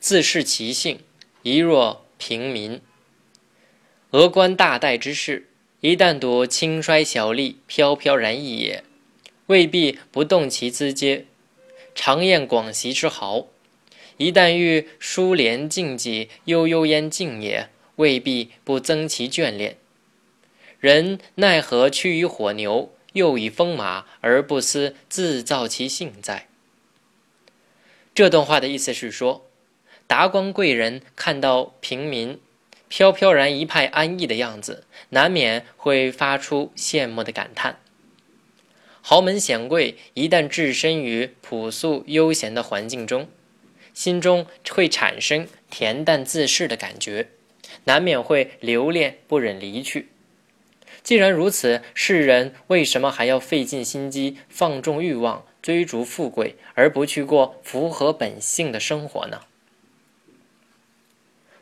自恃其性，宜若平民。峨冠大戴之势，一旦睹轻衰小吏飘飘然一也，未必不动其资阶；常厌广席之豪，一旦遇疏帘静寂悠悠焉静也，未必不增其眷恋。人奈何趋于火牛，又以风马，而不思自造其性在？这段话的意思是说，达官贵人看到平民。飘飘然一派安逸的样子，难免会发出羡慕的感叹。豪门显贵一旦置身于朴素悠闲的环境中，心中会产生恬淡自适的感觉，难免会留恋不忍离去。既然如此，世人为什么还要费尽心机、放纵欲望、追逐富贵，而不去过符合本性的生活呢？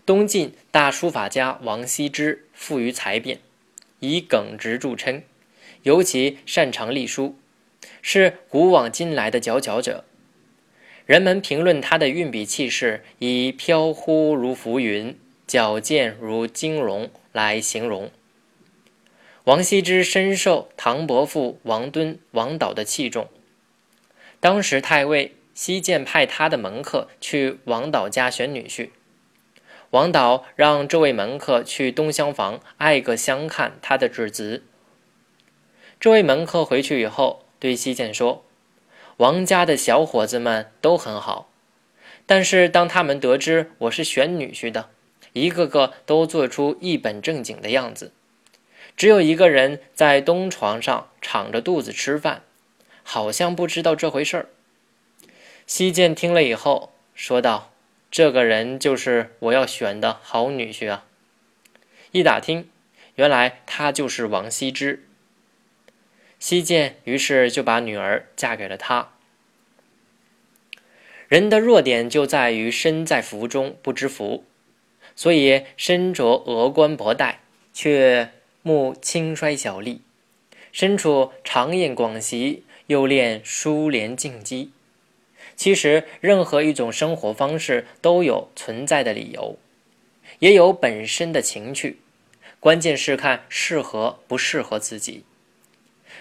东晋大书法家王羲之富于才辩，以耿直著称，尤其擅长隶书，是古往今来的佼佼者。人们评论他的运笔气势，以飘忽如浮云，矫健如金龙来形容。王羲之深受唐伯父王敦、王导的器重。当时太尉西涧派他的门客去王导家选女婿。王导让这位门客去东厢房挨个相看他的侄子。这位门客回去以后对西涧说：“王家的小伙子们都很好，但是当他们得知我是选女婿的，一个个都做出一本正经的样子，只有一个人在东床上敞着肚子吃饭，好像不知道这回事儿。”西涧听了以后说道。这个人就是我要选的好女婿啊！一打听，原来他就是王羲之。西涧于是就把女儿嫁给了他。人的弱点就在于身在福中不知福，所以身着峨冠博带，却慕轻衰小吏；身处长宴广席，又恋疏帘静寂。其实，任何一种生活方式都有存在的理由，也有本身的情趣，关键是看适合不适合自己。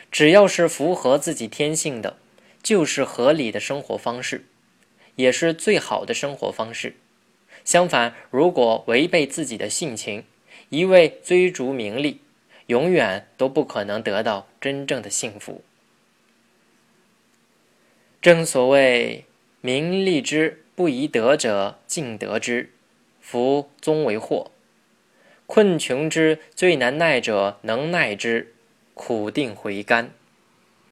只要是符合自己天性的，就是合理的生活方式，也是最好的生活方式。相反，如果违背自己的性情，一味追逐名利，永远都不可能得到真正的幸福。正所谓“名利之不宜得者，尽得之；福终为祸。困穷之最难耐者，能耐之；苦定回甘。”